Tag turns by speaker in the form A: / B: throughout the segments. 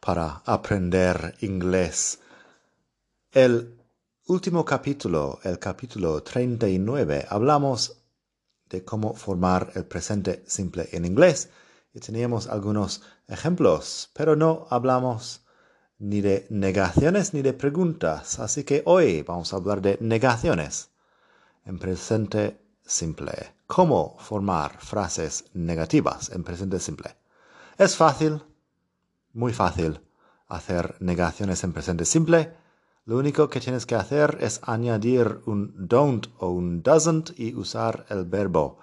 A: para aprender inglés. El último capítulo, el capítulo 39, hablamos de cómo formar el presente simple en inglés y teníamos algunos ejemplos, pero no hablamos ni de negaciones ni de preguntas, así que hoy vamos a hablar de negaciones en presente simple. ¿Cómo formar frases negativas en presente simple? Es fácil, muy fácil hacer negaciones en presente simple. Lo único que tienes que hacer es añadir un don't o un doesn't y usar el verbo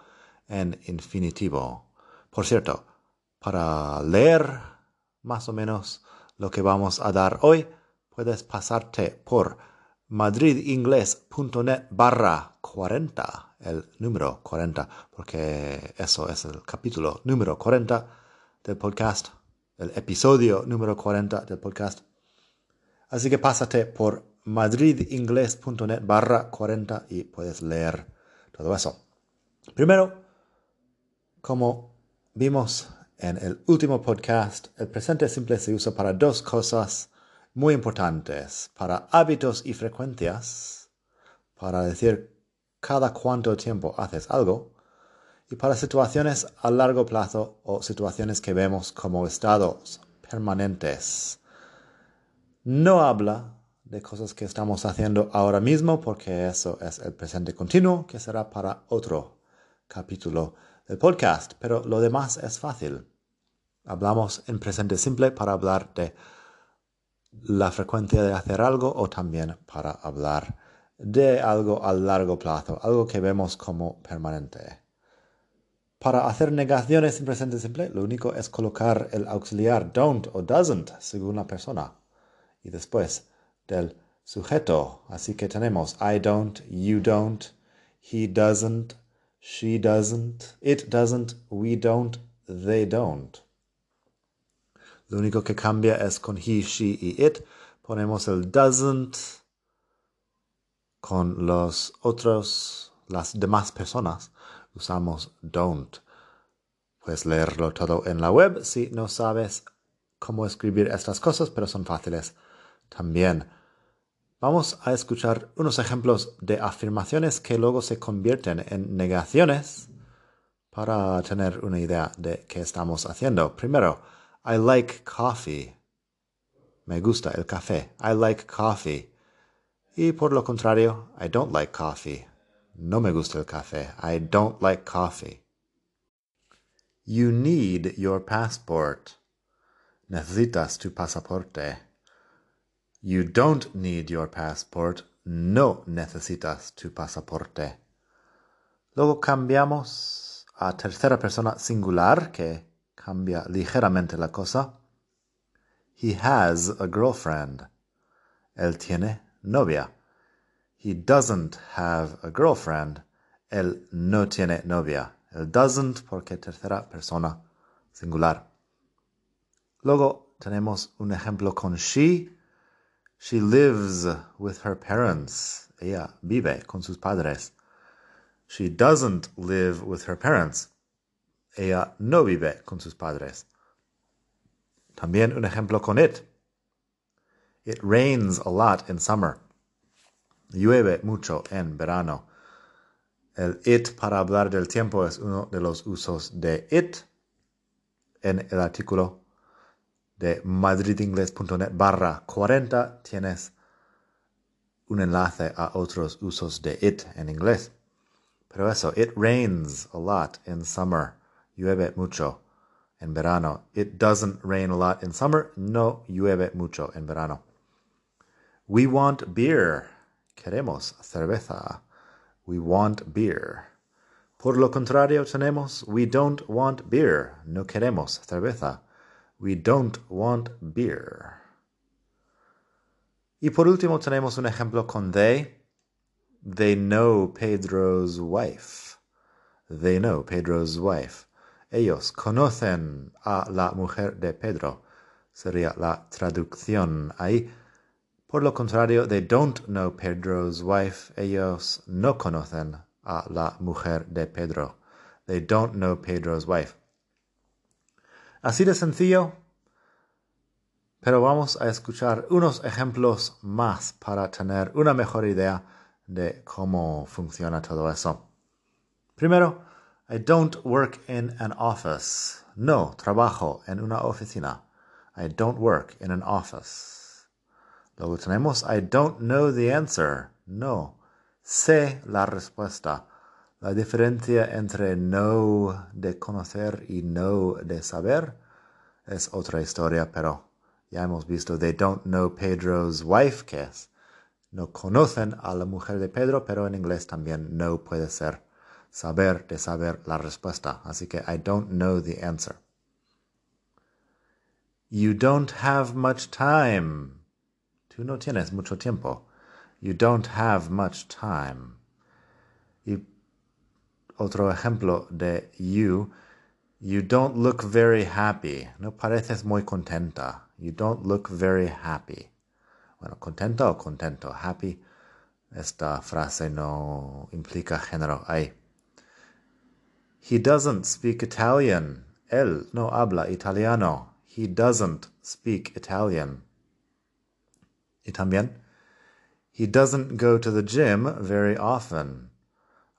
A: en infinitivo. Por cierto, para leer más o menos lo que vamos a dar hoy, puedes pasarte por madridingles.net barra 40, el número 40, porque eso es el capítulo número 40 del podcast el episodio número 40 del podcast. Así que pásate por madridingles.net barra 40 y puedes leer todo eso. Primero, como vimos en el último podcast, el presente simple se usa para dos cosas muy importantes, para hábitos y frecuencias, para decir cada cuánto tiempo haces algo, y para situaciones a largo plazo o situaciones que vemos como estados permanentes. No habla de cosas que estamos haciendo ahora mismo porque eso es el presente continuo que será para otro capítulo del podcast, pero lo demás es fácil. Hablamos en presente simple para hablar de la frecuencia de hacer algo o también para hablar de algo a largo plazo, algo que vemos como permanente. Para hacer negaciones en presente simple, lo único es colocar el auxiliar don't o doesn't según la persona. Y después del sujeto. Así que tenemos I don't, you don't, he doesn't, she doesn't, it doesn't, we don't, they don't. Lo único que cambia es con he, she y it. Ponemos el doesn't con los otros, las demás personas usamos don't. Puedes leerlo todo en la web si no sabes cómo escribir estas cosas, pero son fáciles también. Vamos a escuchar unos ejemplos de afirmaciones que luego se convierten en negaciones para tener una idea de qué estamos haciendo. Primero, I like coffee. Me gusta el café. I like coffee. Y por lo contrario, I don't like coffee. No me gusta el café. I don't like coffee. You need your passport. Necesitas tu pasaporte. You don't need your passport. No necesitas tu pasaporte. Luego cambiamos a tercera persona singular, que cambia ligeramente la cosa. He has a girlfriend. Él tiene novia. He doesn't have a girlfriend. Él no tiene novia. El doesn't porque tercera persona singular. Luego tenemos un ejemplo con she. She lives with her parents. Ella vive con sus padres. She doesn't live with her parents. Ella no vive con sus padres. También un ejemplo con it. It rains a lot in summer. Llueve mucho en verano. El it para hablar del tiempo es uno de los usos de it en el artículo de madridingles.net barra 40 tienes un enlace a otros usos de it en inglés. Pero eso, it rains a lot in summer. Llueve mucho en verano. It doesn't rain a lot in summer. No llueve mucho en verano. We want beer. Queremos cerveza. We want beer. Por lo contrario tenemos we don't want beer. No queremos cerveza. We don't want beer. Y por último tenemos un ejemplo con they. They know Pedro's wife. They know Pedro's wife. Ellos conocen a la mujer de Pedro. Sería la traducción ahí. Por lo contrario, they don't know Pedro's wife. Ellos no conocen a la mujer de Pedro. They don't know Pedro's wife. Así de sencillo, pero vamos a escuchar unos ejemplos más para tener una mejor idea de cómo funciona todo eso. Primero, I don't work in an office. No trabajo en una oficina. I don't work in an office. Luego tenemos I don't know the answer. No, sé la respuesta. La diferencia entre no de conocer y no de saber es otra historia, pero ya hemos visto they don't know Pedro's wife, que es no conocen a la mujer de Pedro, pero en inglés también no puede ser saber de saber la respuesta. Así que I don't know the answer. You don't have much time. Tú no tienes mucho tiempo. You don't have much time. Y otro ejemplo de you. You don't look very happy. No pareces muy contenta. You don't look very happy. Bueno, contento o contento. Happy. Esta frase no implica género ahí. He doesn't speak Italian. Él no habla italiano. He doesn't speak Italian. Y también, he doesn't go to the gym very often.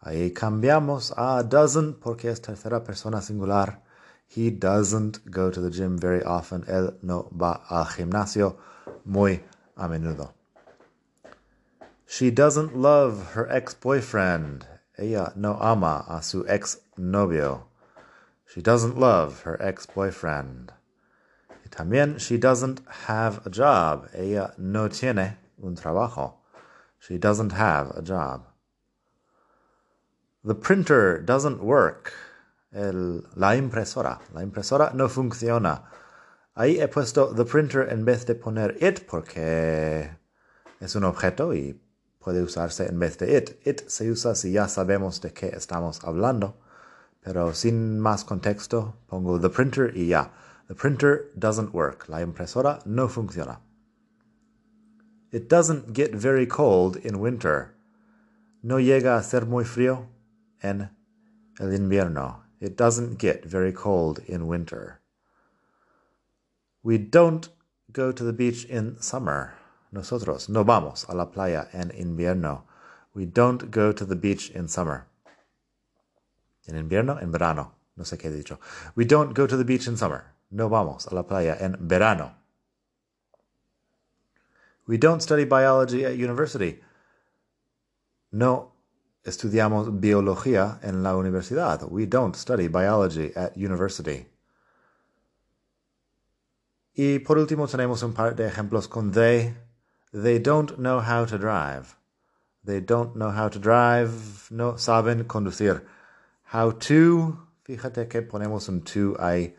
A: Ahí cambiamos a doesn't porque es tercera persona singular. He doesn't go to the gym very often. Él no va al gimnasio muy a menudo. She doesn't love her ex-boyfriend. Ella no ama a su ex-novio. She doesn't love her ex-boyfriend. También, she doesn't have a job. Ella no tiene un trabajo. She doesn't have a job. The printer doesn't work. La impresora. La impresora no funciona. Ahí he puesto the printer en vez de poner it porque es un objeto y puede usarse en vez de it. It se usa si ya sabemos de qué estamos hablando, pero sin más contexto pongo the printer y ya. The printer doesn't work. La impresora no funciona. It doesn't get very cold in winter. No llega a ser muy frío en el invierno. It doesn't get very cold in winter. We don't go to the beach in summer. Nosotros no vamos a la playa en invierno. We don't go to the beach in summer. En invierno, en verano. No sé qué he dicho. We don't go to the beach in summer. No vamos a la playa en verano. We don't study biology at university. No estudiamos biología en la universidad. We don't study biology at university. Y por último tenemos un par de ejemplos con they. They don't know how to drive. They don't know how to drive. No saben conducir. How to. Fíjate que ponemos un to ahí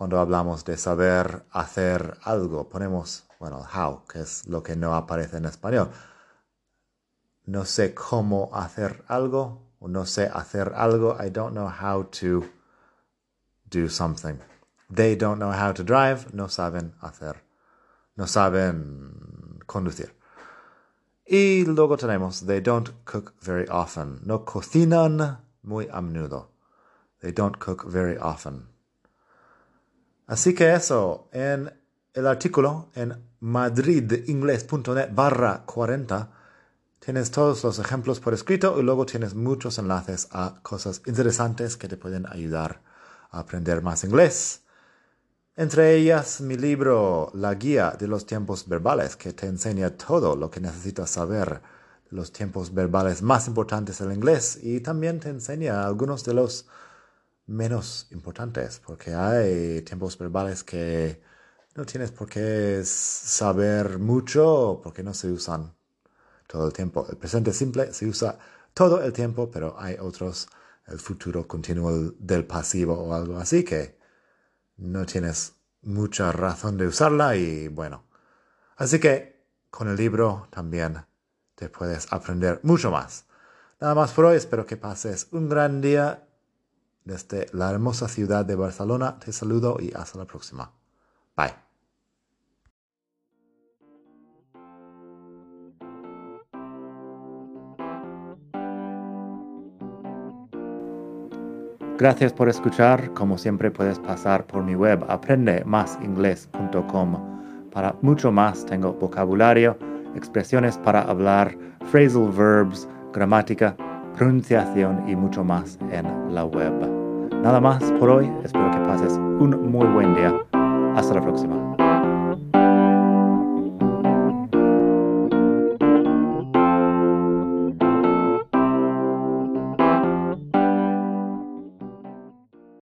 A: cuando hablamos de saber hacer algo. Ponemos, bueno, how, que es lo que no aparece en español. No sé cómo hacer algo. O no sé hacer algo. I don't know how to do something. They don't know how to drive, no saben hacer, no saben conducir. Y luego tenemos, they don't cook very often, no cocinan muy a menudo. They don't cook very often. Así que eso, en el artículo en madridingles.net barra 40 tienes todos los ejemplos por escrito y luego tienes muchos enlaces a cosas interesantes que te pueden ayudar a aprender más inglés. Entre ellas mi libro La Guía de los Tiempos Verbales, que te enseña todo lo que necesitas saber de los tiempos verbales más importantes del inglés y también te enseña algunos de los menos importantes, porque hay tiempos verbales que no tienes por qué saber mucho porque no se usan todo el tiempo. El presente simple se usa todo el tiempo, pero hay otros, el futuro continuo del pasivo o algo así que no tienes mucha razón de usarla y bueno. Así que con el libro también te puedes aprender mucho más. Nada más por hoy, espero que pases un gran día desde la hermosa ciudad de Barcelona. Te saludo y hasta la próxima. Bye. Gracias por escuchar. Como siempre puedes pasar por mi web aprendemasingles.com. Para mucho más tengo vocabulario, expresiones para hablar, phrasal verbs, gramática, pronunciación y mucho más en la web. Nada más por hoy. Espero que pases un muy buen día. Hasta la próxima.